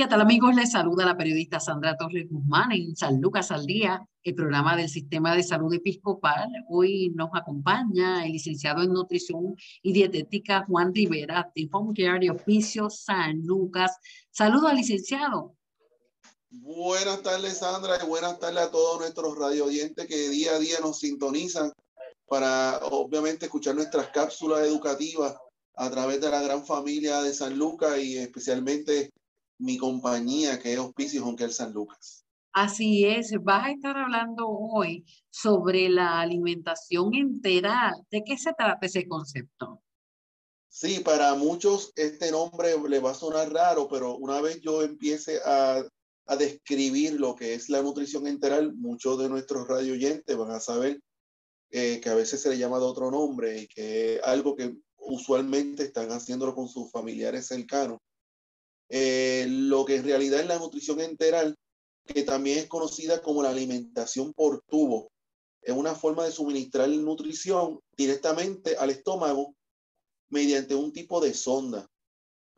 ¿Qué tal amigos? Les saluda la periodista Sandra Torres Guzmán en San Lucas al Día, el programa del Sistema de Salud Episcopal. Hoy nos acompaña el licenciado en Nutrición y Dietética Juan Rivera de Home Care Oficio San Lucas. Saludos al licenciado. Buenas tardes Sandra y buenas tardes a todos nuestros radio oyentes que día a día nos sintonizan para obviamente escuchar nuestras cápsulas educativas a través de la gran familia de San Lucas y especialmente mi compañía que es Hospicio Jonquel San Lucas. Así es, vas a estar hablando hoy sobre la alimentación integral. ¿De qué se trata ese concepto? Sí, para muchos este nombre le va a sonar raro, pero una vez yo empiece a, a describir lo que es la nutrición integral, muchos de nuestros radio oyentes van a saber eh, que a veces se le llama de otro nombre y que es algo que usualmente están haciéndolo con sus familiares cercanos eh, lo que en realidad es la nutrición enteral, que también es conocida como la alimentación por tubo. Es una forma de suministrar nutrición directamente al estómago mediante un tipo de sonda.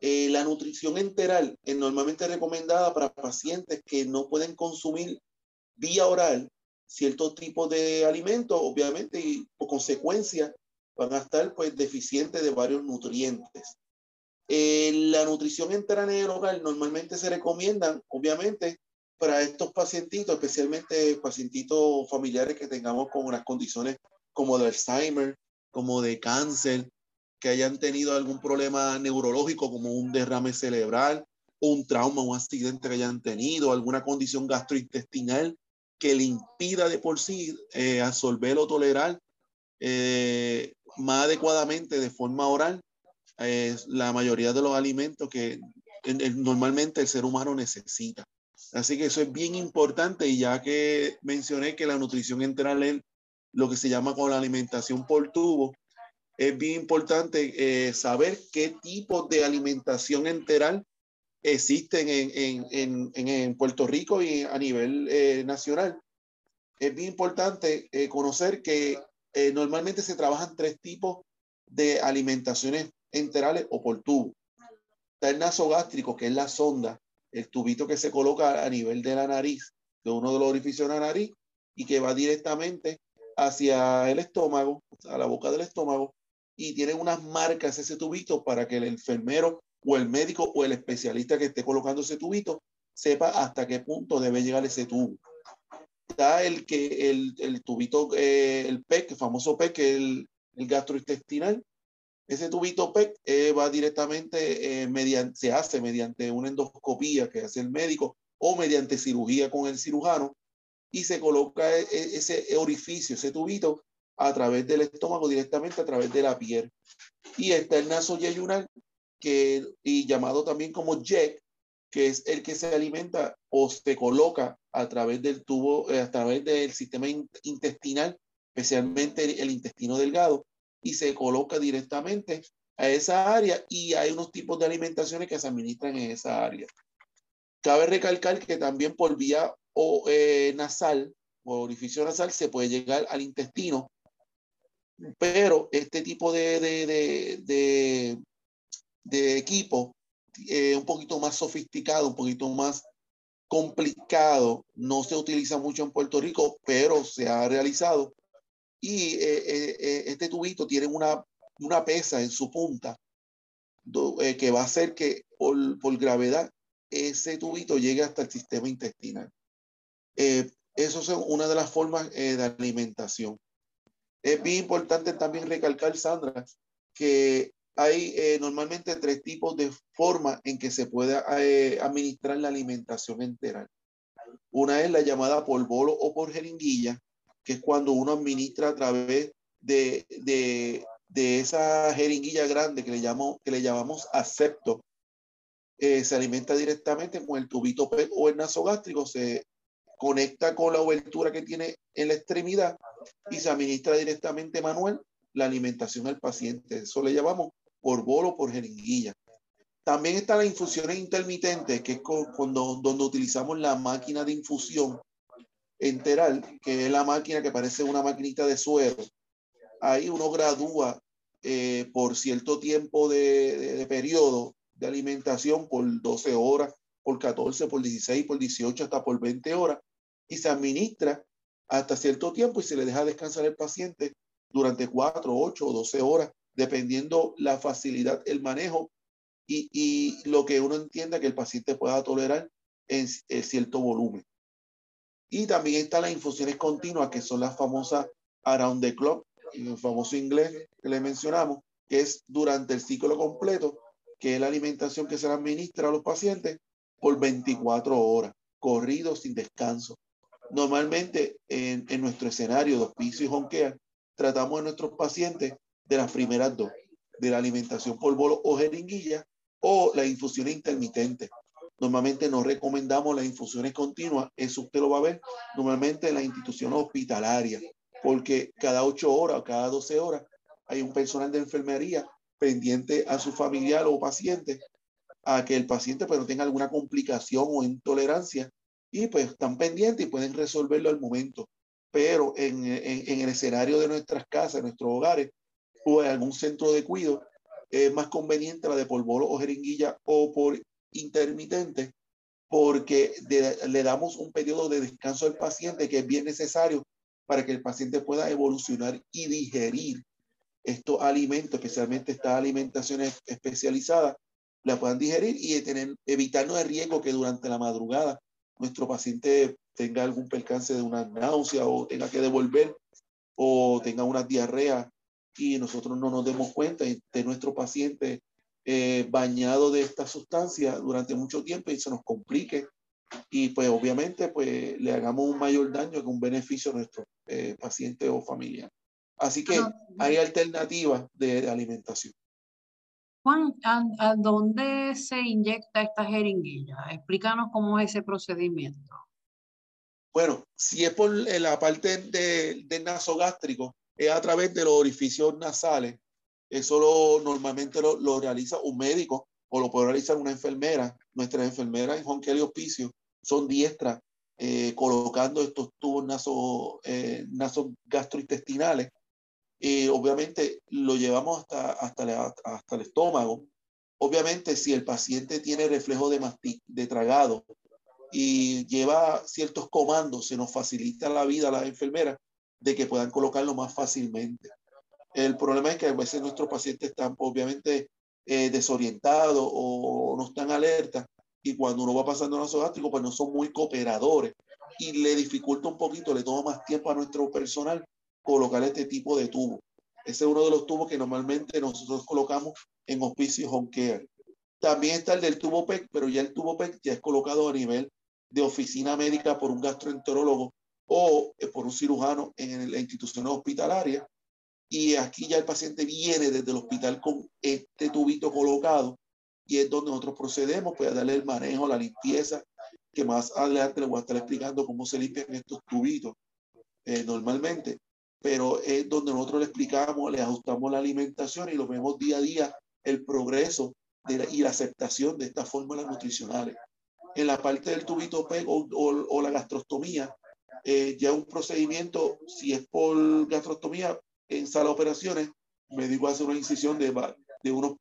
Eh, la nutrición enteral es normalmente recomendada para pacientes que no pueden consumir vía oral cierto tipo de alimentos, obviamente, y por consecuencia van a estar pues deficientes de varios nutrientes. Eh, la nutrición entera en el hogar normalmente se recomiendan, obviamente, para estos pacientitos, especialmente pacientitos familiares que tengamos con unas condiciones como de Alzheimer, como de cáncer, que hayan tenido algún problema neurológico como un derrame cerebral, un trauma, un accidente que hayan tenido, alguna condición gastrointestinal que le impida de por sí eh, absorber o tolerar eh, más adecuadamente de forma oral la mayoría de los alimentos que normalmente el ser humano necesita. Así que eso es bien importante y ya que mencioné que la nutrición enteral es lo que se llama con la alimentación por tubo, es bien importante eh, saber qué tipo de alimentación enteral existen en, en, en, Puerto Rico y a nivel eh, nacional. Es bien importante eh, conocer que normalmente se trabajan tres tipos de alimentaciones enterales o por tubo. Está el nasogástrico, que es la sonda, el tubito que se coloca a nivel de la nariz, de uno de los orificios de la nariz, y que va directamente hacia el estómago, a la boca del estómago, y tiene unas marcas ese tubito para que el enfermero o el médico o el especialista que esté colocando ese tubito sepa hasta qué punto debe llegar ese tubo. Está el que el, el tubito, eh, el PEC, el famoso PEC, el, el gastrointestinal, ese tubito PEC eh, va directamente, eh, mediante, se hace mediante una endoscopía que hace el médico o mediante cirugía con el cirujano y se coloca e, e, ese orificio, ese tubito a través del estómago directamente a través de la piel. Y está el nasoyeyunal, que y llamado también como JEC, que es el que se alimenta o se coloca a través del tubo, eh, a través del sistema intestinal, especialmente el intestino delgado, y se coloca directamente a esa área y hay unos tipos de alimentaciones que se administran en esa área. Cabe recalcar que también por vía o, eh, nasal o orificio nasal se puede llegar al intestino, pero este tipo de, de, de, de, equipo es un poquito más sofisticado, un poquito más complicado, no se utiliza mucho en Puerto Rico, pero se ha realizado y eh, eh, eh, este tubito tiene una, una pesa en su punta que va a hacer que por, por, gravedad ese tubito llegue hasta el sistema intestinal. eso es una de las formas de alimentación. Es bien importante también recalcar, Sandra, que hay normalmente tres tipos de formas en que se puede administrar la alimentación enteral. Una es la llamada por bolo o por jeringuilla, que es cuando uno administra a través de, de, de esa jeringuilla grande que le, llamo, que le llamamos acepto. Eh, se alimenta directamente con el tubito o el nasogástrico, se conecta con la obertura que tiene en la extremidad y se administra directamente manual la alimentación al paciente. Eso le llamamos por bolo por jeringuilla. También está la infusiones intermitentes, que es cuando, donde utilizamos la máquina de infusión enteral, que es la máquina que parece una maquinita de suero. Ahí uno gradúa eh, por cierto tiempo de, periodo de alimentación, por 12 horas, por 14, por 16, por 18, hasta por 20 horas, y se administra hasta cierto tiempo y se le deja descansar al paciente durante 4, 8 o 12 horas, dependiendo la facilidad, el manejo y, y lo que uno entienda que el paciente pueda tolerar en, en cierto volumen. Y también están las infusiones continuas, que son las famosas around the clock, el famoso inglés que le mencionamos, que es durante el ciclo completo, que es la alimentación que se le administra a los pacientes por 24 horas, corrido sin descanso. Normalmente en, en nuestro escenario de hospicio y home tratamos a nuestros pacientes de las primeras dos, de la alimentación por bolo o jeringuilla o la infusión intermitente. Normalmente no recomendamos las infusiones continuas, eso usted lo va a ver normalmente en la institución hospitalaria, porque cada ocho horas o cada doce horas hay un personal de enfermería pendiente a su familiar o paciente a que el paciente pues, no tenga alguna complicación o intolerancia y pues están pendientes y pueden resolverlo al momento. Pero en, en, en el escenario de nuestras casas, nuestros hogares o en algún centro de cuidado, es más conveniente la de por bolo o jeringuilla o por intermitente porque le damos un periodo de descanso al paciente que es bien necesario para que el paciente pueda evolucionar y digerir estos alimentos, especialmente estas alimentaciones especializadas, la puedan digerir y tener, evitarnos el riesgo que durante la madrugada nuestro paciente tenga algún percance de una náusea o tenga que devolver o tenga una diarrea y nosotros no nos demos cuenta de nuestro paciente eh, bañado de esta sustancia durante mucho tiempo y se nos complique y pues obviamente pues le hagamos un mayor daño que un beneficio a nuestro eh, paciente o familia. Así que hay alternativas de, de alimentación. Juan, ¿a, ¿a, dónde se inyecta esta jeringuilla? Explícanos cómo es ese procedimiento. Bueno, si es por la parte de, del nasogástrico, es a través de los orificios nasales. Eso lo, normalmente lo, lo realiza un médico o lo puede realizar una enfermera. Nuestras enfermeras en Juan Hospicio son diestras eh, colocando estos tubos naso, eh, gastrointestinales. Y obviamente lo llevamos hasta, hasta, la, hasta el estómago. Obviamente, si el paciente tiene reflejo de, mastic, de tragado y lleva ciertos comandos, se nos facilita la vida a las enfermeras de que puedan colocarlo más fácilmente. El problema es que a veces nuestros pacientes están obviamente eh, desorientados o no están alerta y cuando uno va pasando nasogástrico, pues no son muy cooperadores y le dificulta un poquito, le toma más tiempo a nuestro personal colocar este tipo de tubo. Ese es uno de los tubos que normalmente nosotros colocamos en hospicio home care. También está el del tubo PEC, pero ya el tubo PEC ya es colocado a nivel de oficina médica por un gastroenterólogo o eh, por un cirujano en la institución hospitalaria. Y aquí ya el paciente viene desde el hospital con este tubito colocado y es donde nosotros procedemos pues, a darle el manejo, la limpieza, que más adelante le voy a estar explicando cómo se limpian estos tubitos eh, normalmente, pero es donde nosotros le explicamos, le ajustamos la alimentación y lo vemos día a día el progreso de la, y la aceptación de estas fórmulas nutricionales. En la parte del tubito PEG o, o, o la gastrostomía, eh, ya un procedimiento, si es por gastrostomía en sala de operaciones, me digo hace una incisión de, de unos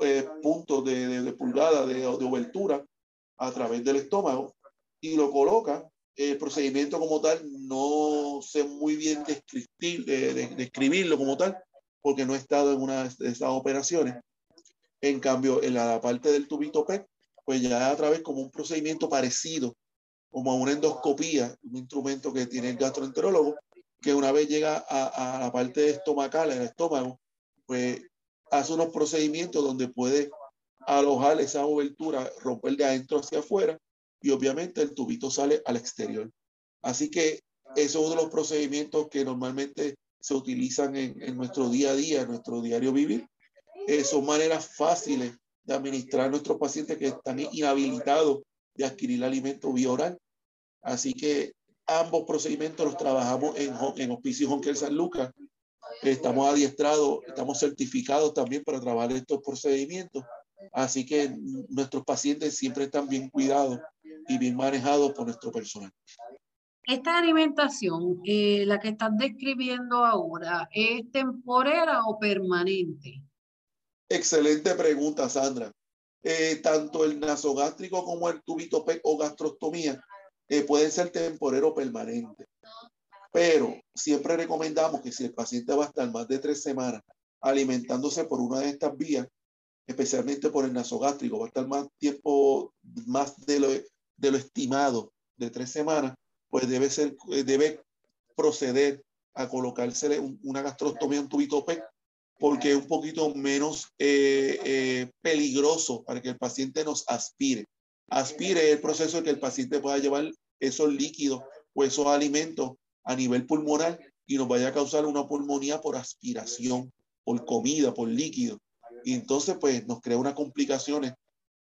eh, puntos de, de, pulgada de, obertura a través del estómago y lo coloca. El procedimiento como tal no sé muy bien describir, de, describirlo como tal, porque no he estado en una de esas operaciones. En cambio, en la parte del tubito PET, pues ya a través como un procedimiento parecido, como una endoscopía, un instrumento que tiene el gastroenterólogo, que una vez llega a, la parte estomacal, el estómago, pues hace unos procedimientos donde puede alojar esa obertura, romper de adentro hacia afuera y obviamente el tubito sale al exterior. Así que eso es uno de los procedimientos que normalmente se utilizan en, nuestro día a día, en nuestro diario vivir. Eh, son maneras fáciles de administrar a nuestros pacientes que están inhabilitados de adquirir alimento vía oral. Así que ambos procedimientos los trabajamos en, en Hospicio Jonquel San Lucas. Estamos adiestrados, estamos certificados también para trabajar estos procedimientos. Así que nuestros pacientes siempre están bien cuidados y bien manejados por nuestro personal. Esta alimentación, eh, la que estás describiendo ahora, ¿es temporera o permanente? Excelente pregunta, Sandra. Eh, tanto el nasogástrico como el tubito PEC o gastrostomía eh, pueden ser temporero o permanente. Pero siempre recomendamos que si el paciente va a estar más de tres semanas alimentándose por una de estas vías, especialmente por el nasogástrico, va a estar más tiempo, más de lo, de lo estimado de tres semanas, pues debe ser, eh, debe proceder a colocársele una gastrostomía, un tubito PEC, porque es un poquito menos eh, eh, peligroso para que el paciente nos aspire. Aspire el proceso de que el paciente pueda llevar esos líquidos o esos alimentos a nivel pulmonar y nos vaya a causar una pulmonía por aspiración, por comida, por líquido. Y entonces, pues, nos crea unas complicaciones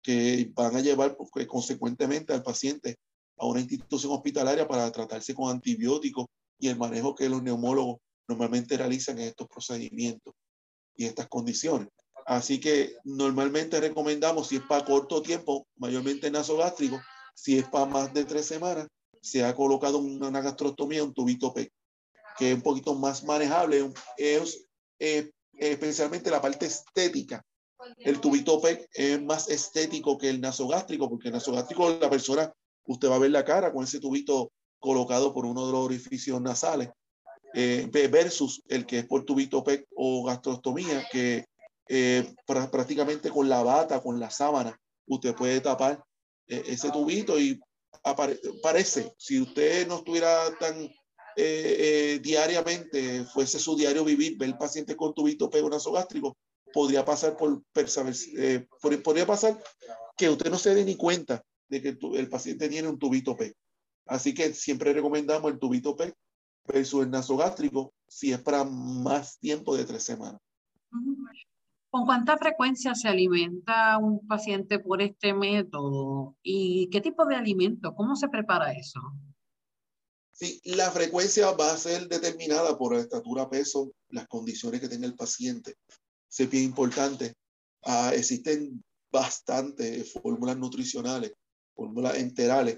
que van a llevar pues, consecuentemente al paciente a una institución hospitalaria para tratarse con antibióticos y el manejo que los neumólogos normalmente realizan en estos procedimientos y estas condiciones. Así que normalmente recomendamos, si es para corto tiempo, mayormente nasogástrico, si es para más de tres semanas, se ha colocado una, gastrostomía, un tubito P, que es un poquito más manejable, es, eh, especialmente la parte estética. El tubito P es más estético que el nasogástrico, porque el nasogástrico la persona usted va a ver la cara con ese tubito colocado por uno de los orificios nasales, eh, versus el que es por tubito PEC o gastrostomía, que eh, prácticamente con la bata, con la sábana, usted puede tapar eh, ese tubito y parece, si usted no estuviera tan diariamente, fuese su diario vivir, ver el paciente con tubito nasogástrico, podría pasar por, podría pasar que usted no se dé ni cuenta de que el paciente tiene un tubito P. Así que siempre recomendamos el tubito P versus el nasogástrico si es para más tiempo de tres semanas. ¿Con cuánta frecuencia se alimenta un paciente por este método? ¿Y qué tipo de alimento? ¿Cómo se prepara eso? Sí, la frecuencia va a ser determinada por la estatura, peso, las condiciones que tenga el paciente. Es bien importante. Ah, existen bastantes fórmulas nutricionales fórmulas enterales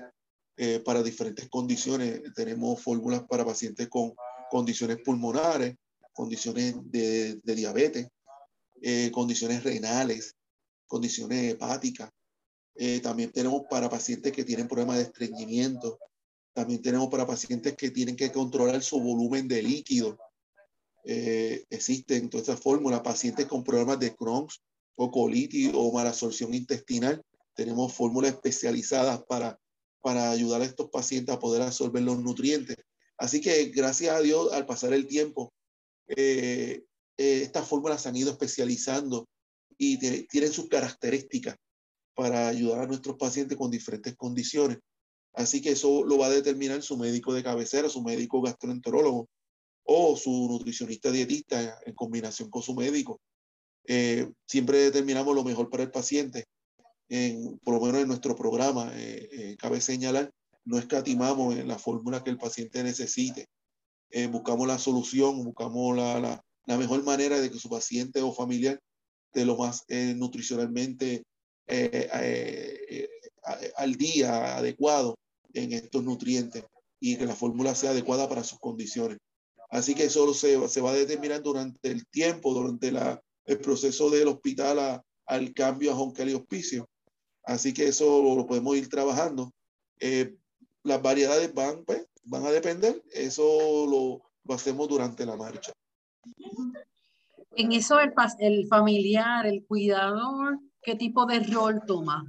eh, para diferentes condiciones. Tenemos fórmulas para pacientes con condiciones pulmonares, condiciones de, diabetes, eh, condiciones renales, condiciones hepáticas. Eh, también tenemos para pacientes que tienen problemas de estreñimiento. También tenemos para pacientes que tienen que controlar su volumen de líquido. existen todas estas fórmulas, pacientes con problemas de Crohn's o colitis o malabsorción intestinal tenemos fórmulas especializadas para, para ayudar a estos pacientes a poder absorber los nutrientes. Así que gracias a Dios, al pasar el tiempo, eh, eh, estas fórmulas se han ido especializando y tienen sus características para ayudar a nuestros pacientes con diferentes condiciones. Así que eso lo va a determinar su médico de cabecera, su médico gastroenterólogo o su nutricionista dietista en combinación con su médico. Eh, siempre determinamos lo mejor para el paciente en, por lo menos en nuestro programa, eh, eh, cabe señalar, no escatimamos en la fórmula que el paciente necesite. Eh, buscamos la solución, buscamos la, la, la, mejor manera de que su paciente o familiar esté lo más nutricionalmente al día, adecuado en estos nutrientes y que la fórmula sea adecuada para sus condiciones. Así que eso se, se va a determinar durante el tiempo, durante la, el proceso del hospital a, al cambio a Joncal y Hospicio. Así que eso lo podemos ir trabajando. Eh, las variedades van, pues, van a depender. Eso lo, lo, hacemos durante la marcha. En eso el, el familiar, el cuidador, ¿qué tipo de rol toma?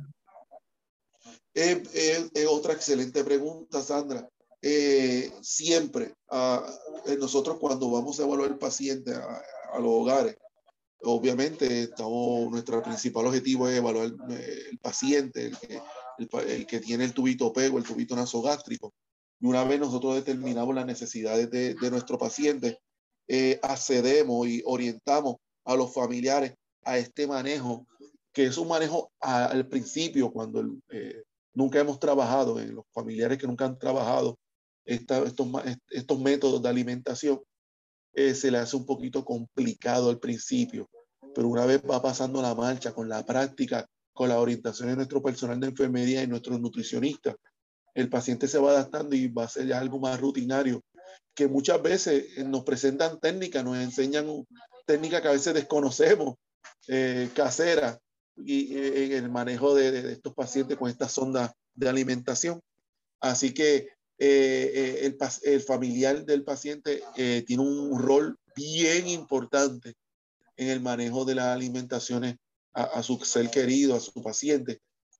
Es, otra excelente pregunta, Sandra. Eh, siempre, a, eh, nosotros cuando vamos a evaluar el paciente a, a los hogares, Obviamente, estamos, nuestro principal objetivo es evaluar eh, el paciente, el que el, que tiene el tubito pego, el tubito nasogástrico. Y una vez nosotros determinamos las necesidades de, de nuestro paciente, eh, accedemos y orientamos a los familiares a este manejo, que es un manejo al principio, cuando eh, nunca hemos trabajado, en los familiares que nunca han trabajado estos, estos métodos de alimentación, eh, se le hace un poquito complicado al principio, pero una vez va pasando la marcha con la práctica, con la orientación de nuestro personal de enfermería y nuestros nutricionistas, el paciente se va adaptando y va a ser ya algo más rutinario, que muchas veces nos presentan técnicas, nos enseñan técnicas que a veces desconocemos, eh, caseras, y eh, en el manejo de, estos pacientes con esta sonda de alimentación. Así que eh, el, el, familiar del paciente tiene un rol bien importante en el manejo de las alimentaciones a, su ser querido, a su paciente,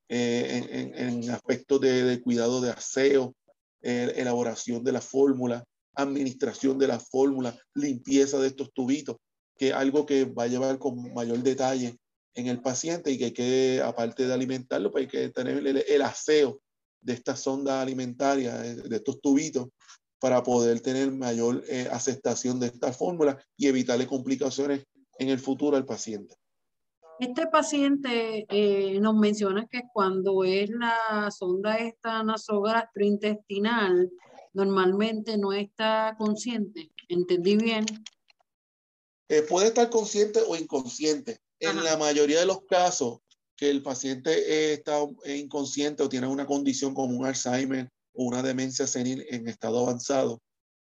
en, en, aspectos de, de, cuidado de aseo, elaboración de la fórmula, administración de la fórmula, limpieza de estos tubitos, que es algo que va a llevar con mayor detalle en el paciente y que, que aparte de alimentarlo, pues hay que tener el, aseo de esta sonda alimentaria, eh, de estos tubitos, para poder tener mayor eh, aceptación de esta fórmula y evitarle complicaciones en el futuro al paciente. Este paciente eh, nos menciona que cuando es la sonda esta nasogastrointestinal, normalmente no está consciente. ¿Entendí bien? Eh, puede estar consciente o inconsciente. En la mayoría de los casos que el paciente está inconsciente o tiene una condición como un Alzheimer o una demencia senil en estado avanzado,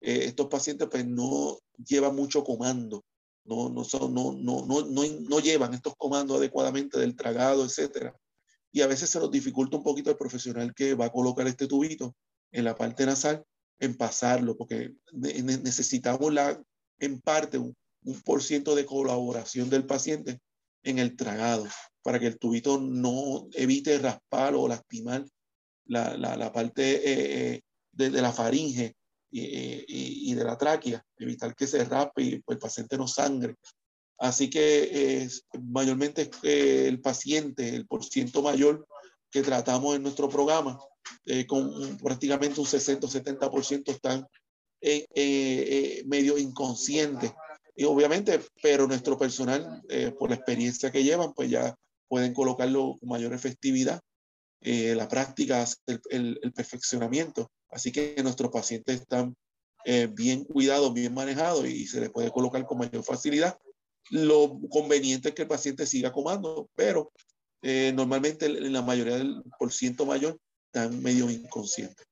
eh, estos pacientes pues no llevan mucho comando, no, no, son, no, no, no, no, llevan estos comandos adecuadamente del tragado, etc. Y a veces se nos dificulta un poquito el profesional que va a colocar este tubito en la parte nasal en pasarlo, porque necesitamos la, en parte un, por ciento de colaboración del paciente en el tragado, para que el tubito no evite raspar o lastimar la, la, la parte eh, eh, de, la faringe y, y, de la tráquea, evitar que se raspe y el paciente no sangre. Así que es mayormente el paciente, el por ciento mayor que tratamos en nuestro programa, eh, con prácticamente un 60 o 70% están eh, eh, medio inconscientes. Y obviamente, pero nuestro personal, por la experiencia que llevan, pues ya pueden colocarlo con mayor efectividad. la práctica el, el, perfeccionamiento. Así que nuestros pacientes están bien cuidados, bien manejados y se les puede colocar con mayor facilidad. Lo conveniente es que el paciente siga comando, pero normalmente en la mayoría del por ciento mayor están medio inconscientes.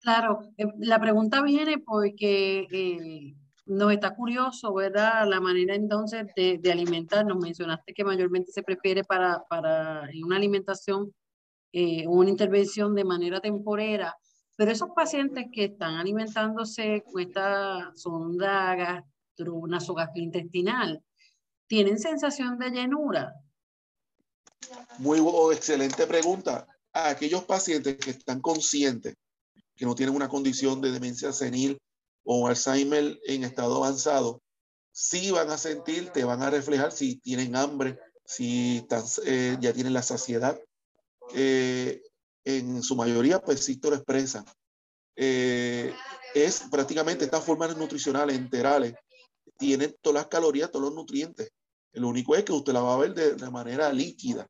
Claro, eh, la pregunta viene porque eh, nos está curioso, ¿verdad? La manera entonces de, de, alimentar. Nos mencionaste que mayormente se prefiere para, para una alimentación, eh, una intervención de manera temporera, pero esos pacientes que están alimentándose con esta sonda gastro, nasogastrointestinal, ¿tienen sensación de llenura? Muy oh, excelente pregunta a aquellos pacientes que están conscientes que no tienen una condición de demencia senil o Alzheimer en estado avanzado, sí van a sentir, te van a reflejar si tienen hambre, si están, eh, ya tienen la saciedad. En su mayoría, pues sí te lo expresan. Eh, es prácticamente estas formas nutricionales enterales, tienen todas las calorías, todos los nutrientes. Lo único es que usted la va a ver de manera líquida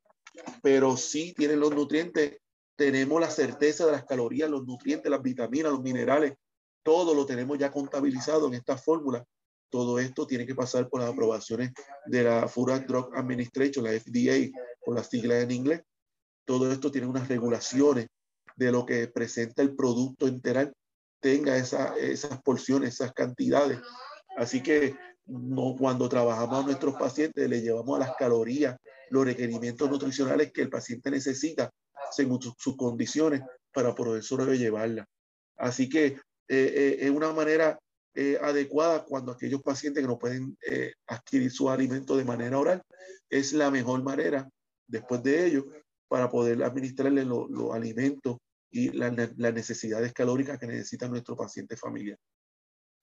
pero sí tienen los nutrientes. Tenemos la certeza de las calorías, los nutrientes, las vitaminas, los minerales, todo lo tenemos ya contabilizado en esta fórmula. Todo esto tiene que pasar por las aprobaciones de la Food Drug Administration, la FDA, por las siglas en inglés. Todo esto tiene unas regulaciones de lo que presenta el producto integral, tenga esa, esas porciones, esas cantidades. Así que no, cuando trabajamos a nuestros pacientes, le llevamos a las calorías, los requerimientos nutricionales que el paciente necesita según sus, condiciones para poder sobrellevarla. Así que eh, eh, es una manera eh, adecuada cuando aquellos pacientes que no pueden adquirir su alimento de manera oral, es la mejor manera después de ello para poder administrarle los alimentos y las necesidades calóricas que necesita nuestro paciente familiar.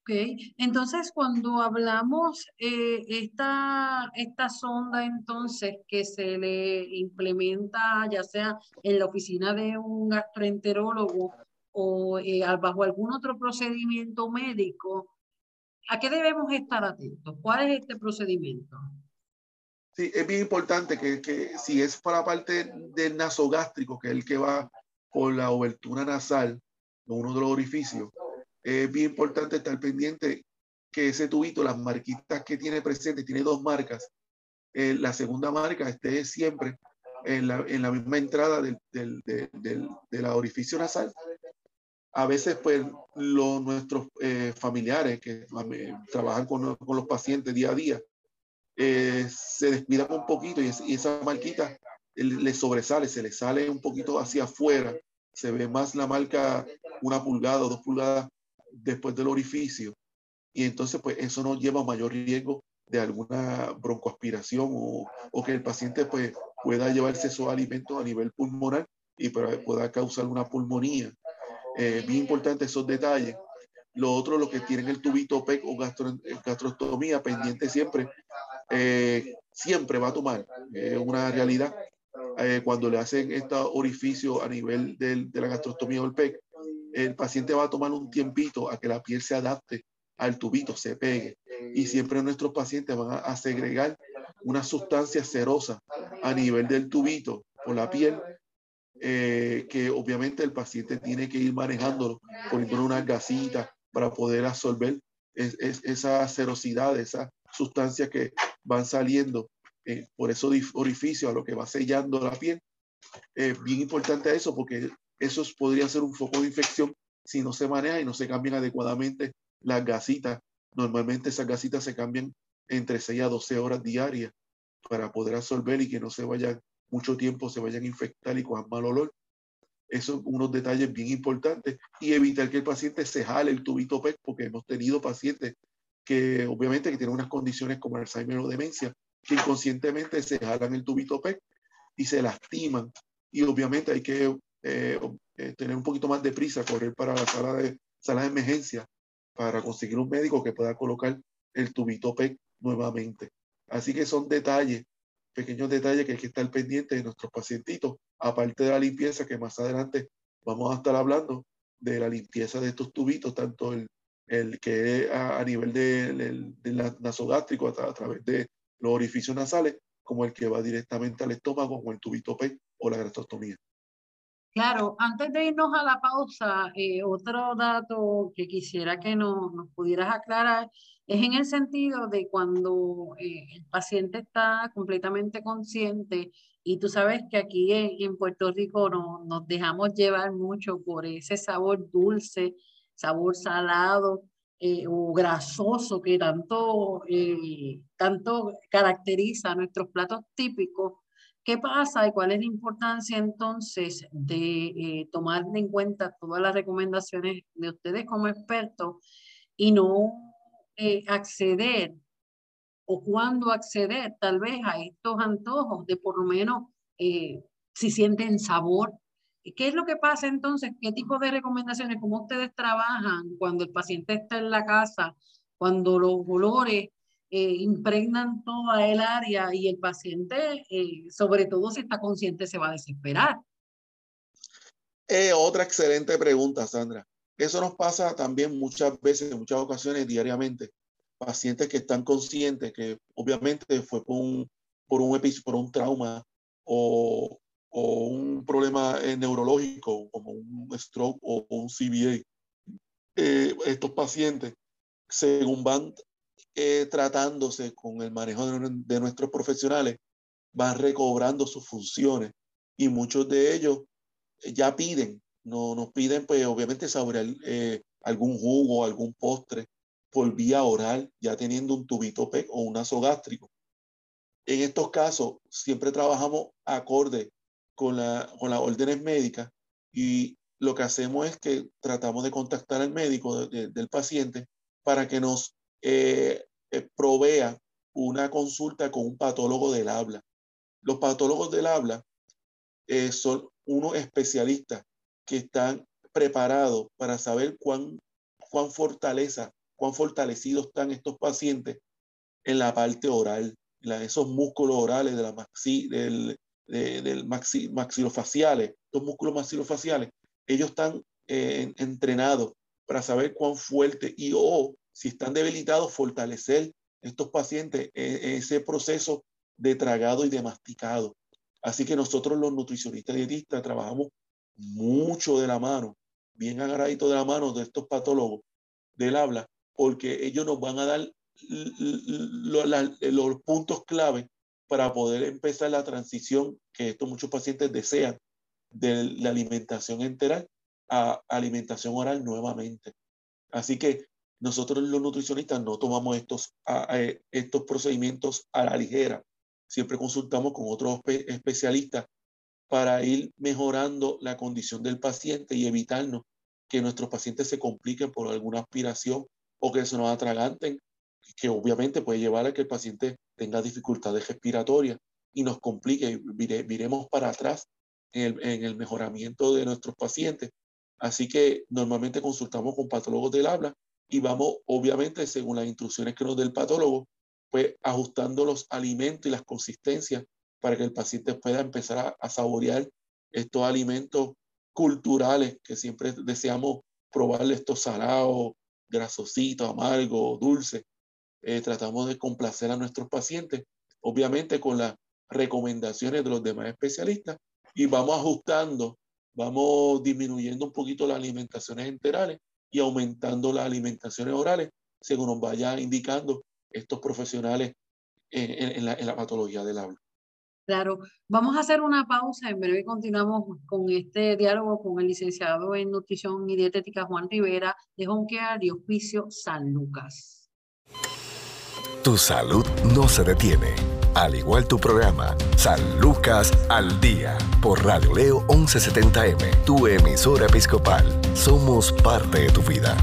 Entonces cuando hablamos eh, esta, esta sonda entonces que se le implementa ya sea en la oficina de un gastroenterólogo o eh, bajo algún otro procedimiento médico, ¿a qué debemos estar atentos? ¿Cuál es este procedimiento? Sí, es bien importante que, que si es para la parte del nasogástrico, que es el que va por la obertura nasal, uno de los orificios, es bien importante estar pendiente que ese tubito, las marquitas que tiene presente, tiene dos marcas. Eh, la segunda marca esté siempre en la, en la misma entrada del, del, del, del, orificio nasal. A veces, pues, los, nuestros eh, familiares que trabajan con, con, los pacientes día a día, eh, se descuidan un poquito y, y esa marquita le sobresale, se le sale un poquito hacia afuera, se ve más la marca una pulgada o dos pulgadas después del orificio. Y entonces, pues eso nos lleva a mayor riesgo de alguna broncoaspiración o, o que el paciente pues, pueda llevarse esos alimentos a nivel pulmonar y pueda causar una pulmonía. Eh, bien importante esos detalles. Lo otro, lo que tienen el tubito PEC o gastro, gastrostomía pendiente siempre, eh, siempre va a tomar. Es una realidad. Eh, cuando le hacen este orificio a nivel del, de la gastrostomía o el PEC, el paciente va a tomar un tiempito a que la piel se adapte al tubito, se pegue. Y siempre nuestros pacientes van a, segregar una sustancia cerosa a nivel del tubito o la piel, eh, que obviamente el paciente tiene que ir manejándolo, poniendo una gasita para poder absorber esa cerosidad, esa sustancia que van saliendo eh, por esos orificios a lo que va sellando la piel. Es bien importante eso porque eso podría ser un foco de infección si no se maneja y no se cambian adecuadamente las gasitas. Normalmente esas gasitas se cambian entre 6 a 12 horas diarias para poder absorber y que no se vayan mucho tiempo, se vayan a infectar y con mal olor. Eso son unos detalles bien importantes y evitar que el paciente se jale el tubito PEC, porque hemos tenido pacientes que obviamente que tienen unas condiciones como Alzheimer o demencia, que inconscientemente se jalan el tubito PEC y se lastiman. Y obviamente hay que eh, tener un poquito más de prisa, correr para la sala de, sala de emergencia para conseguir un médico que pueda colocar el tubito PEC nuevamente. Así que son detalles, pequeños detalles que hay que estar pendientes de nuestros pacientitos, aparte de la limpieza que más adelante vamos a estar hablando de la limpieza de estos tubitos, tanto el, el que es a, nivel del de, de nasogástrico a, a, través de los orificios nasales, como el que va directamente al estómago, como el tubito PEC o la gastrostomía. Claro, antes de irnos a la pausa, eh, otro dato que quisiera que nos, pudieras aclarar es en el sentido de cuando eh, el paciente está completamente consciente y tú sabes que aquí en, Puerto Rico no, nos dejamos llevar mucho por ese sabor dulce, sabor salado eh, o grasoso que tanto, tanto caracteriza a nuestros platos típicos ¿Qué pasa y cuál es la importancia entonces de eh, tomar en cuenta todas las recomendaciones de ustedes como expertos y no eh, acceder o cuándo acceder tal vez a estos antojos de por lo menos eh, si sienten sabor? ¿Qué es lo que pasa entonces? ¿Qué tipo de recomendaciones? ¿Cómo ustedes trabajan cuando el paciente está en la casa? Cuando los olores eh, impregnan toda el área y el paciente, eh, sobre todo si está consciente, se va a desesperar. Eh, otra excelente pregunta, Sandra. Eso nos pasa también muchas veces, en muchas ocasiones, diariamente. Pacientes que están conscientes que obviamente fue por un, por un por un trauma o, o un problema eh, neurológico como un stroke o un CBA. Eh, estos pacientes, según van eh, tratándose con el manejo de, de, nuestros profesionales, van recobrando sus funciones y muchos de ellos eh, ya piden, no nos piden pues obviamente saborear eh, algún jugo, algún postre por vía oral, ya teniendo un tubito PEC o un nasogástrico. En estos casos siempre trabajamos acorde con, la, con las órdenes médicas y lo que hacemos es que tratamos de contactar al médico de, de, del paciente para que nos eh, eh, provea una consulta con un patólogo del habla. Los patólogos del habla eh, son unos especialistas que están preparados para saber cuán, cuán fortaleza cuán fortalecidos están estos pacientes en la parte oral, en esos músculos orales de la maxi, del, del maxi, maxilofaciales, los músculos maxilofaciales, ellos están eh, entrenados para saber cuán fuerte y o si están debilitados, fortalecer estos pacientes en ese proceso de tragado y de masticado. Así que nosotros los nutricionistas dietistas trabajamos mucho de la mano, bien agarradito de la mano de estos patólogos del habla, porque ellos nos van a dar los puntos clave para poder empezar la transición que estos muchos pacientes desean de la alimentación enteral a alimentación oral nuevamente. Así que nosotros los nutricionistas no tomamos estos, estos procedimientos a la ligera. Siempre consultamos con otros especialistas para ir mejorando la condición del paciente y evitarnos que nuestros pacientes se compliquen por alguna aspiración o que se nos atraganten, que obviamente puede llevar a que el paciente tenga dificultades respiratorias y nos complique, viremos para atrás en el, en el mejoramiento de nuestros pacientes. Así que normalmente consultamos con patólogos del habla y vamos, obviamente, según las instrucciones que nos dé patólogo, pues ajustando los alimentos y las consistencias para que el paciente pueda empezar a, saborear estos alimentos culturales que siempre deseamos probarle estos salados, grasositos, amargos, dulces. Eh, tratamos de complacer a nuestros pacientes, obviamente con las recomendaciones de los demás especialistas y vamos ajustando, vamos disminuyendo un poquito las alimentaciones enterales y aumentando las alimentaciones orales según nos vaya indicando estos profesionales en, la, en la patología del habla. Claro, vamos a hacer una pausa, en breve continuamos con este diálogo con el licenciado en nutrición y dietética Juan Rivera de Care de Hospicio San Lucas. Tu salud no se detiene, al igual tu programa San Lucas al Día por Radio Leo 1170M, tu emisora episcopal. Somos parte de tu vida.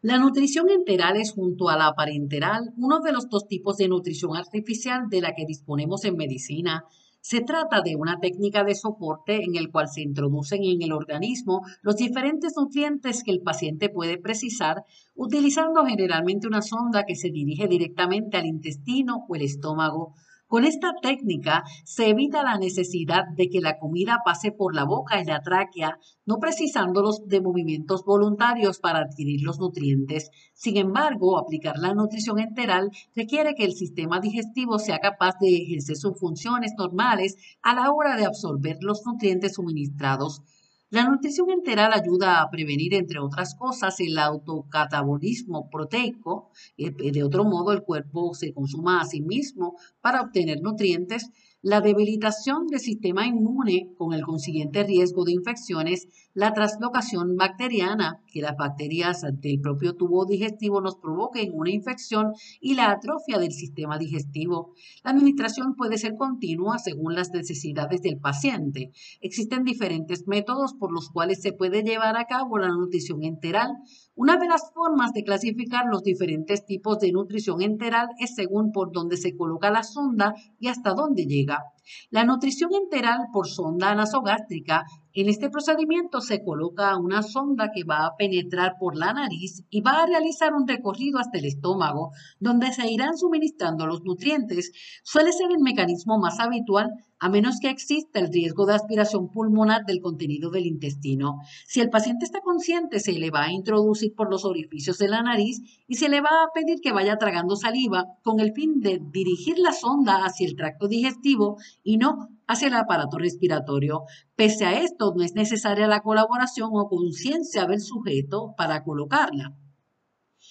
La nutrición enteral es junto a la parenteral uno de los dos tipos de nutrición artificial de la que disponemos en medicina. Se trata de una técnica de soporte en el cual se introducen en el organismo los diferentes nutrientes que el paciente puede precisar utilizando generalmente una sonda que se dirige directamente al intestino o el estómago. Con esta técnica se evita la necesidad de que la comida pase por la boca y la tráquea, no precisándolos de movimientos voluntarios para adquirir los nutrientes. Sin embargo, aplicar la nutrición enteral requiere que el sistema digestivo sea capaz de ejercer sus funciones normales a la hora de absorber los nutrientes suministrados. La nutrición enteral ayuda a prevenir, entre otras cosas, el autocatabolismo proteico. De otro modo, el cuerpo se consuma a sí mismo para obtener nutrientes la debilitación del sistema inmune con el consiguiente riesgo de infecciones, la traslocación bacteriana, que las bacterias del propio tubo digestivo nos provoquen una infección y la atrofia del sistema digestivo. La administración puede ser continua según las necesidades del paciente. Existen diferentes métodos por los cuales se puede llevar a cabo la nutrición enteral. Una de las formas de clasificar los diferentes tipos de nutrición enteral es según por dónde se coloca la sonda y hasta dónde llega. La nutrición enteral por sonda nasogástrica en este procedimiento se coloca una sonda que va a penetrar por la nariz y va a realizar un recorrido hasta el estómago, donde se irán suministrando los nutrientes. Suele ser el mecanismo más habitual a menos que exista el riesgo de aspiración pulmonar del contenido del intestino. Si el paciente está consciente, se le va a introducir por los orificios de la nariz y se le va a pedir que vaya tragando saliva con el fin de dirigir la sonda hacia el tracto digestivo y no hacia el aparato respiratorio. Pese a esto, no es necesaria la colaboración o conciencia del sujeto para colocarla.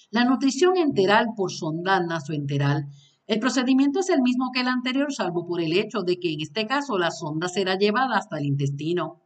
La nutrición enteral por sonda nasoenteral. El procedimiento es el mismo que el anterior, salvo por el hecho de que en este caso la sonda será llevada hasta el intestino.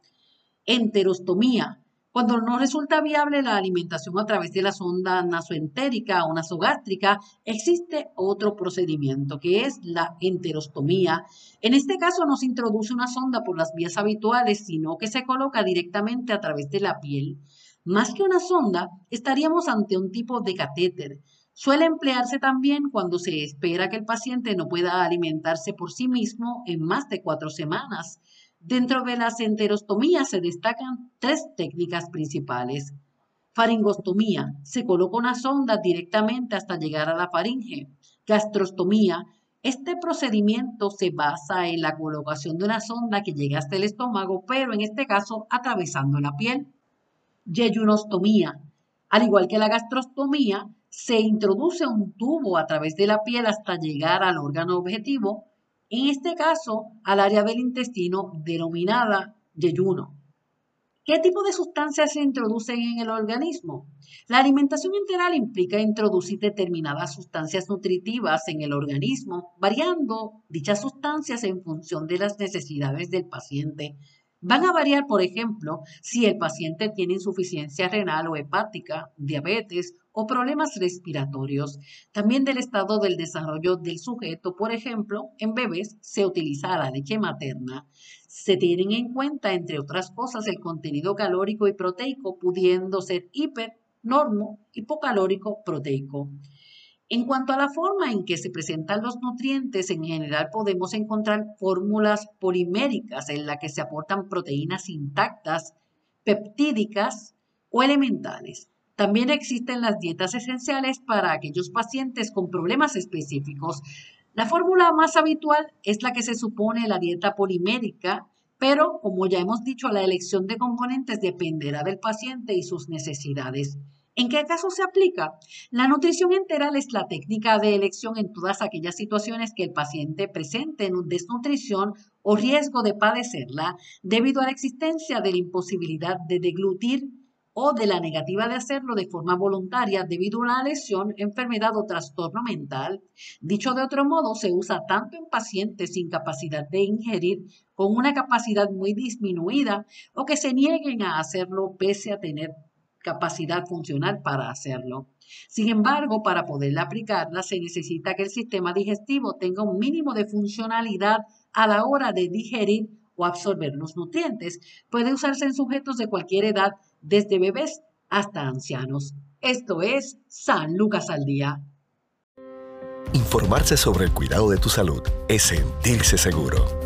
Enterostomía. Cuando no resulta viable la alimentación a través de la sonda nasoentérica o nasogástrica, existe otro procedimiento que es la enterostomía. En este caso no se introduce una sonda por las vías habituales, sino que se coloca directamente a través de la piel. Más que una sonda, estaríamos ante un tipo de catéter. Suele emplearse también cuando se espera que el paciente no pueda alimentarse por sí mismo en más de cuatro semanas. Dentro de las enterostomías se destacan tres técnicas principales. Faringostomía. Se coloca una sonda directamente hasta llegar a la faringe. Gastrostomía. Este procedimiento se basa en la colocación de una sonda que llega hasta el estómago, pero en este caso atravesando la piel. Yeyunostomía. Al igual que la gastrostomía, se introduce un tubo a través de la piel hasta llegar al órgano objetivo, en este caso al área del intestino denominada yeyuno. ¿Qué tipo de sustancias se introducen en el organismo? La alimentación enteral implica introducir determinadas sustancias nutritivas en el organismo, variando dichas sustancias en función de las necesidades del paciente. Van a variar, por ejemplo, si el paciente tiene insuficiencia renal o hepática, diabetes o problemas respiratorios. También del estado del desarrollo del sujeto, por ejemplo, en bebés se utiliza la leche materna. Se tienen en cuenta, entre otras cosas, el contenido calórico y proteico, pudiendo ser hiper, normo, hipocalórico, proteico. En cuanto a la forma en que se presentan los nutrientes, en general podemos encontrar fórmulas poliméricas en las que se aportan proteínas intactas, peptídicas o elementales. También existen las dietas esenciales para aquellos pacientes con problemas específicos, la fórmula más habitual es la que se supone la dieta polimérica, pero como ya hemos dicho, la elección de componentes dependerá del paciente y sus necesidades. ¿En qué caso se aplica? La nutrición enteral es la técnica de elección en todas aquellas situaciones que el paciente presente en desnutrición o riesgo de padecerla debido a la existencia de la imposibilidad de deglutir o de la negativa de hacerlo de forma voluntaria debido a una lesión, enfermedad o trastorno mental. Dicho de otro modo, se usa tanto en pacientes sin capacidad de ingerir, con una capacidad muy disminuida, o que se nieguen a hacerlo pese a tener capacidad funcional para hacerlo. Sin embargo, para poder aplicarla se necesita que el sistema digestivo tenga un mínimo de funcionalidad a la hora de digerir o absorber los nutrientes. Puede usarse en sujetos de cualquier edad desde bebés hasta ancianos. Esto es San Lucas al Día. Informarse sobre el cuidado de tu salud es sentirse seguro.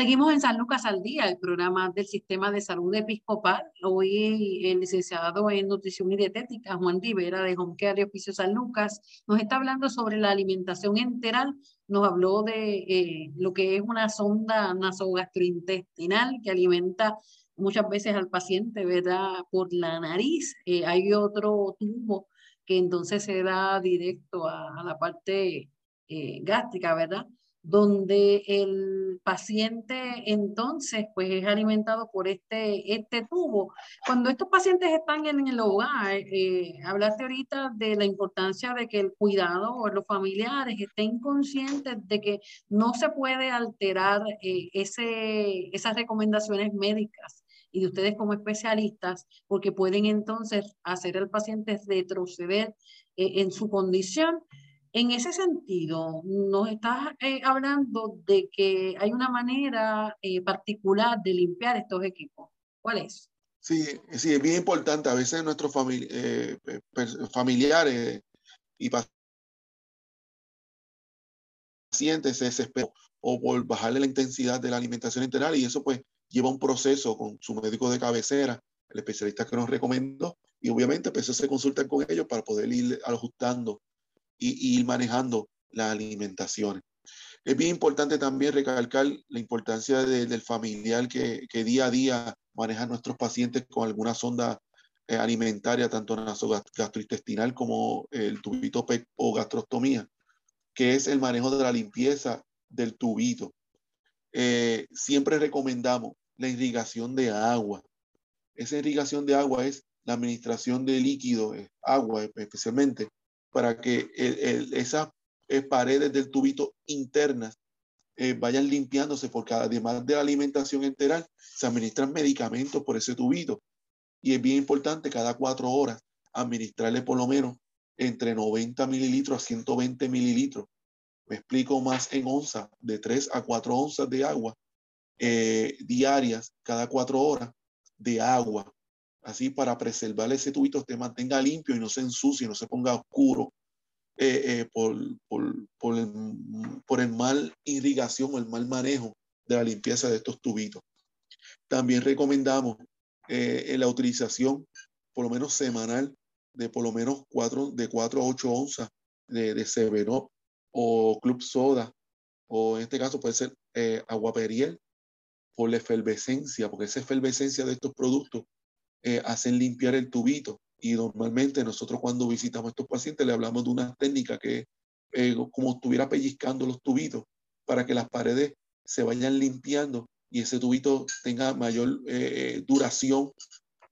Seguimos en San Lucas al Día, el programa del Sistema de Salud Episcopal. Hoy el licenciado en Nutrición y Dietética, Juan Rivera, de Home Care Oficio San Lucas, nos está hablando sobre la alimentación enteral. Nos habló de eh, lo que es una sonda nasogastrointestinal que alimenta muchas veces al paciente, ¿verdad? Por la nariz. Eh, hay otro tubo que entonces se da directo a, la parte eh, gástrica, ¿verdad? Donde el paciente entonces pues es alimentado por este, este tubo. Cuando estos pacientes están en el hogar, eh, hablaste ahorita de la importancia de que el cuidado o los familiares estén conscientes de que no se puede alterar eh, ese, esas recomendaciones médicas y de ustedes como especialistas, porque pueden entonces hacer al paciente retroceder eh, en su condición. En ese sentido, nos estás eh, hablando de que hay una manera eh, particular de limpiar estos equipos. ¿Cuál es? Sí, sí, es bien importante. A veces nuestros eh, familiares y pacientes se desesperan o por bajarle la intensidad de la alimentación integral y eso pues lleva un proceso con su médico de cabecera, el especialista que nos recomendó y obviamente pues se consulta con ellos para poder ir ajustando y, ir manejando la alimentación. Es bien importante también recalcar la importancia del familiar que, que, día a día maneja nuestros pacientes con alguna sonda eh, alimentaria, tanto gastrointestinal como el tubito o gastrostomía, que es el manejo de la limpieza del tubito. Eh, siempre recomendamos la irrigación de agua. Esa irrigación de agua es la administración de líquido, agua especialmente, para que esas eh, paredes del tubito internas eh, vayan limpiándose, porque además de la alimentación enteral, se administran medicamentos por ese tubito. Y es bien importante cada cuatro horas administrarle por lo menos entre 90 mililitros a 120 mililitros. Me explico más en onza, de 3 a 4 onzas de agua eh, diarias cada cuatro horas de agua, así para preservar ese tubito, se mantenga limpio y no se ensucie, no se ponga oscuro eh, eh, por, por, por, el, por el mal irrigación o el mal manejo de la limpieza de estos tubitos. También recomendamos la utilización por lo menos semanal de por lo menos cuatro, de 4 a 8 onzas de, de o Club Soda, o en este caso puede ser eh, agua periel, por la efervescencia, porque esa efervescencia de estos productos eh, hacen limpiar el tubito. Y normalmente nosotros cuando visitamos a estos pacientes le hablamos de una técnica que eh, como estuviera pellizcando los tubitos para que las paredes se vayan limpiando y ese tubito tenga mayor eh, duración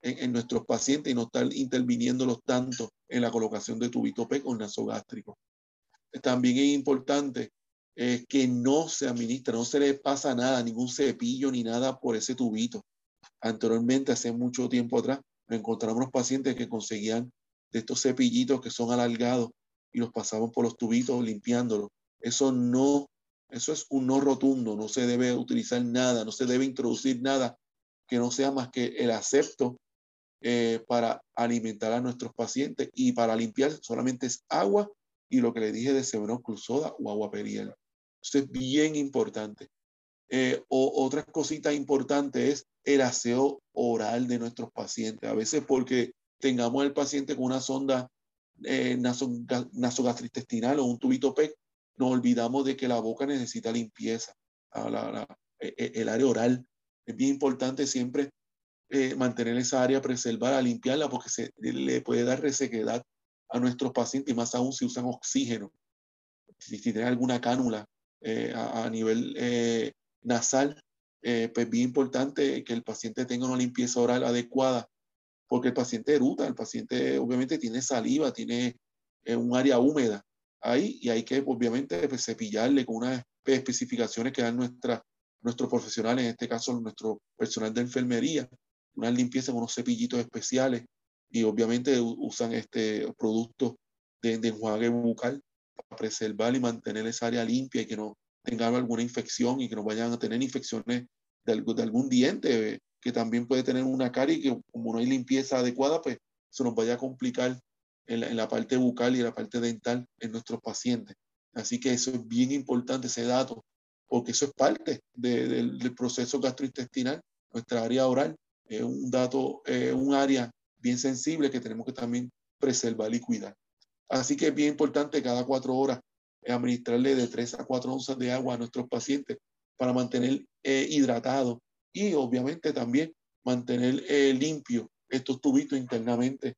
en, nuestros pacientes y no estar interviniéndolos tanto en la colocación de tubito P con nasogástrico. También es importante eh, que no se administra, no se le pasa nada, ningún cepillo ni nada por ese tubito. Anteriormente, hace mucho tiempo atrás, encontramos pacientes que conseguían de estos cepillitos que son alargados y los pasaban por los tubitos limpiándolos. Eso no, eso es un no rotundo, no se debe utilizar nada, no se debe introducir nada que no sea más que el acepto eh, para alimentar a nuestros pacientes y para limpiar solamente es agua y lo que le dije de Soda o agua periel. Eso es bien importante. Eh, o, otra cosita importante es el aseo oral de nuestros pacientes. A veces porque tengamos el paciente con una sonda eh, nasogastrintestinal o un tubito PEC, nos olvidamos de que la boca necesita limpieza. Ah, e, e, el área oral es bien importante siempre eh, mantener esa área, preservarla, limpiarla, porque se le puede dar resequedad a nuestros pacientes, y más aún si usan oxígeno. Si, tienen alguna cánula eh, a, nivel eh, nasal, pues bien importante que el paciente tenga una limpieza oral adecuada, porque el paciente eruta, el paciente obviamente tiene saliva, tiene un área húmeda ahí, y hay que obviamente pues, cepillarle con unas especificaciones que dan nuestra, nuestros profesionales, en este caso nuestro personal de enfermería, una limpieza con unos cepillitos especiales y obviamente usan este producto de, enjuague bucal para preservar y mantener esa área limpia y que no tengan alguna infección y que no vayan a tener infecciones de, algún diente que también puede tener una carie y que como no hay limpieza adecuada, pues se nos vaya a complicar en la, parte bucal y la parte dental en nuestros pacientes. Así que eso es bien importante, ese dato, porque eso es parte del proceso gastrointestinal, nuestra área oral es un dato, es un área bien sensible que tenemos que también preservar y cuidar. Así que es bien importante cada cuatro horas administrarle de tres a cuatro onzas de agua a nuestros pacientes para mantener eh, hidratado y obviamente también mantener eh, limpio estos tubitos internamente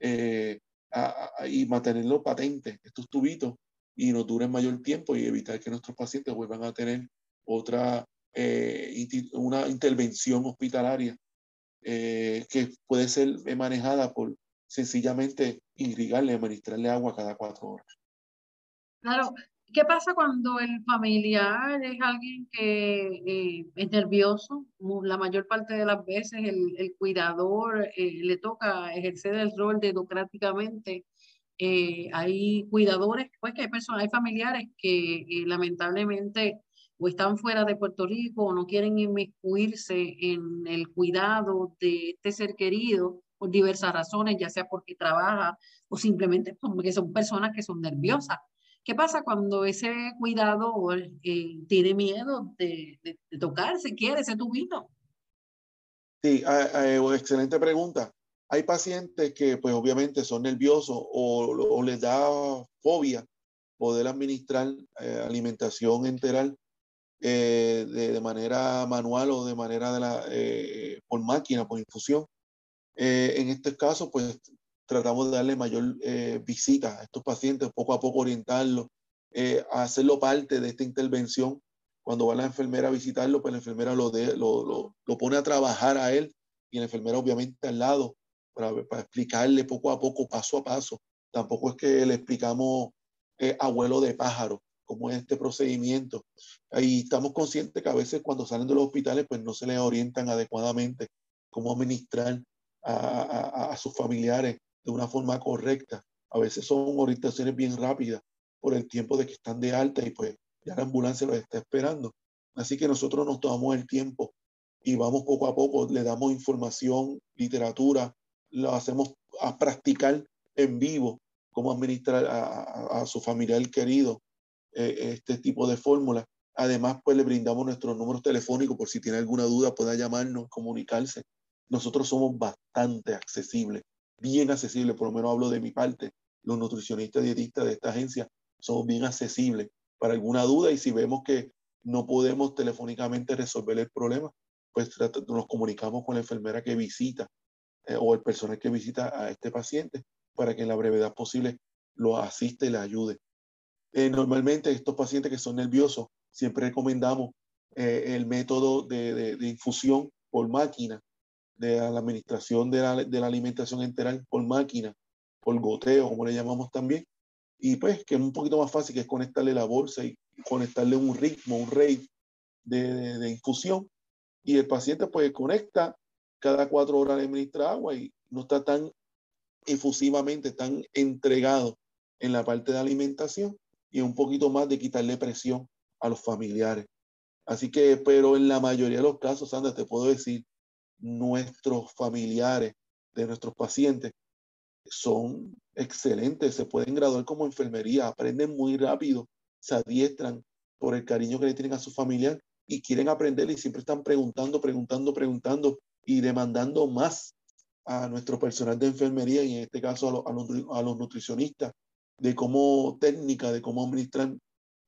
eh, y mantenerlos patentes, estos tubitos, y nos duren mayor tiempo y evitar que nuestros pacientes vuelvan a tener otra, una intervención hospitalaria eh, que puede ser manejada por sencillamente irrigarle, administrarle agua cada cuatro horas. Claro, ¿qué pasa cuando el familiar es alguien que eh, es nervioso? La mayor parte de las veces el, cuidador eh, le toca ejercer el rol dedocráticamente. hay cuidadores, pues que hay personas, hay familiares que lamentablemente o están fuera de Puerto Rico o no quieren inmiscuirse en el cuidado de este ser querido por diversas razones, ya sea porque trabaja o simplemente porque son personas que son nerviosas. ¿Qué pasa cuando ese cuidado eh, tiene miedo de, de, tocar, si quiere, ese tubito? Sí, ah, ah, eh, excelente pregunta. Hay pacientes que pues obviamente son nerviosos o, o les da fobia poder administrar eh, alimentación enteral eh, de, manera manual o de manera de la, por máquina, por infusión. En este caso, pues tratamos de darle mayor visita a estos pacientes, poco a poco orientarlos, hacerlo parte de esta intervención. Cuando va la enfermera a visitarlo, pues la enfermera lo, lo, lo, pone a trabajar a él y la enfermera obviamente al lado para, explicarle poco a poco, paso a paso. Tampoco es que le explicamos abuelo de pájaro, cómo es este procedimiento. Ahí estamos conscientes que a veces cuando salen de los hospitales, pues no se les orientan adecuadamente cómo administrar a, a, sus familiares de una forma correcta. A veces son orientaciones bien rápidas por el tiempo de que están de alta y pues ya la ambulancia los está esperando. Así que nosotros nos tomamos el tiempo y vamos poco a poco, le damos información, literatura, lo hacemos a practicar en vivo cómo administrar a, su familiar querido eh, este tipo de fórmula. Además, pues le brindamos nuestros números telefónicos por si tiene alguna duda, pueda llamarnos, comunicarse. Nosotros somos bastante accesibles, bien accesibles, por lo menos hablo de mi parte. Los nutricionistas dietistas de esta agencia somos bien accesibles para alguna duda y si vemos que no podemos telefónicamente resolver el problema, pues nos comunicamos con la enfermera que visita eh, o el personal que visita a este paciente para que en la brevedad posible lo asiste y le ayude. Eh, normalmente estos pacientes que son nerviosos, siempre recomendamos eh, el método de, de, infusión por máquina, de la administración de la, de la alimentación enteral por máquina, por goteo, como le llamamos también, y pues que es un poquito más fácil, que es conectarle la bolsa y conectarle un ritmo, un rate de, de, infusión, y el paciente pues conecta cada cuatro horas le administra agua y no está tan efusivamente, tan entregado en la parte de alimentación y un poquito más de quitarle presión a los familiares. Así que, pero en la mayoría de los casos, Sandra, te puedo decir, nuestros familiares de nuestros pacientes son excelentes, se pueden graduar como enfermería, aprenden muy rápido, se adiestran por el cariño que le tienen a su familiar y quieren aprender y siempre están preguntando, preguntando, preguntando y demandando más a nuestro personal de enfermería y en este caso a, los, nutricionistas de cómo técnica, de cómo administrar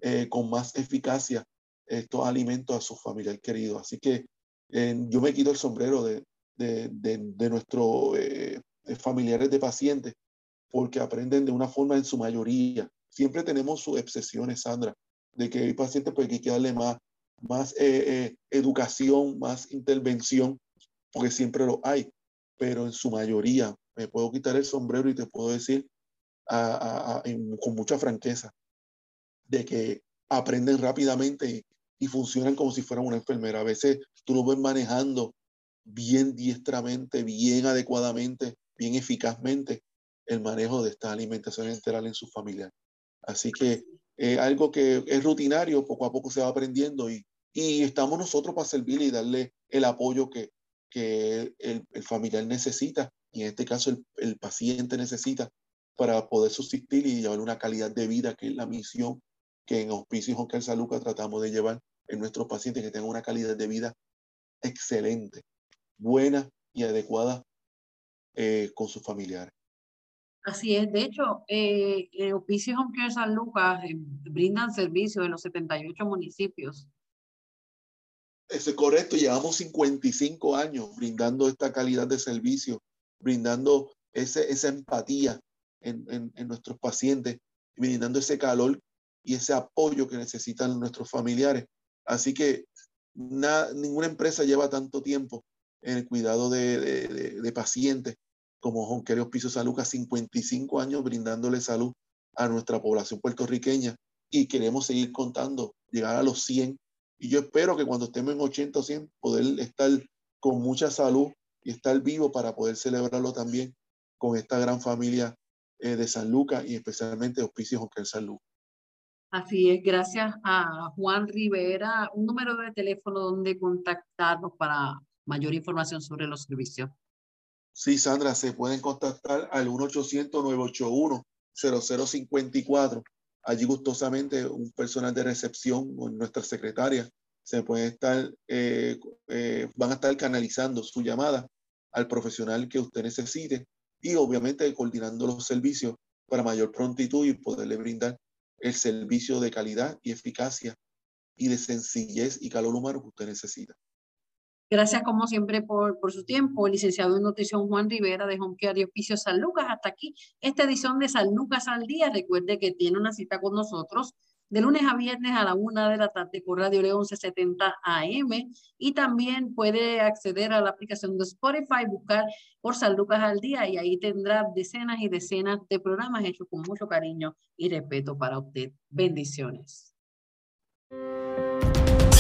eh, con más eficacia estos alimentos a su familiar querido. Así que eh, yo me quito el sombrero de, de, de, nuestros eh, familiares de pacientes porque aprenden de una forma en su mayoría. Siempre tenemos sus excepciones, Sandra, de que hay pacientes pues, que hay que darle más, más educación, más intervención, porque siempre lo hay pero en su mayoría me puedo quitar el sombrero y te puedo decir con mucha franqueza de que aprenden rápidamente y, funcionan como si fueran una enfermera. A veces tú lo ves manejando bien diestramente, bien adecuadamente, bien eficazmente el manejo de esta alimentación integral en su familia. Así que algo que es rutinario, poco a poco se va aprendiendo y, y estamos nosotros para servirle y darle el apoyo que, que el, familiar necesita, y en este caso el, paciente necesita, para poder subsistir y llevar una calidad de vida, que es la misión que en Hospicio y San Lucas tratamos de llevar en nuestros pacientes, que tengan una calidad de vida excelente, buena y adecuada eh, con sus familiares. Así es, de hecho, eh, en Hospicio Home San Lucas eh, brindan servicios en los 78 municipios. Eso es correcto, llevamos 55 años brindando esta calidad de servicio, brindando ese, esa empatía en, en, nuestros pacientes, brindando ese calor y ese apoyo que necesitan nuestros familiares. Así que ninguna empresa lleva tanto tiempo en el cuidado de, de, de, pacientes como Jonqueros Piso Salud, 55 años brindándole salud a nuestra población puertorriqueña y queremos seguir contando, llegar a los 100 y yo espero que cuando estemos en 80 o 100, poder estar con mucha salud y estar vivo para poder celebrarlo también con esta gran familia eh, de San Lucas y especialmente Hospicio Jonquel San Lucas. Así es, gracias a Juan Rivera. Un número de teléfono donde contactarnos para mayor información sobre los servicios. Sí, Sandra, se pueden contactar al 1-800-981-0054 Allí gustosamente un personal de recepción o nuestra secretaria se puede estar, eh, eh, van a estar canalizando su llamada al profesional que usted necesite y obviamente coordinando los servicios para mayor prontitud y poderle brindar el servicio de calidad y eficacia y de sencillez y calor humano que usted necesita. Gracias como siempre por, por su tiempo, licenciado en nutrición Juan Rivera de Home Care y Oficio San Lucas. Hasta aquí esta edición de San Lucas al día. Recuerde que tiene una cita con nosotros de lunes a viernes a la una de la tarde por Radio León 1170 AM y también puede acceder a la aplicación de Spotify, buscar por San Lucas al día y ahí tendrá decenas y decenas de programas hechos con mucho cariño y respeto para usted. Bendiciones.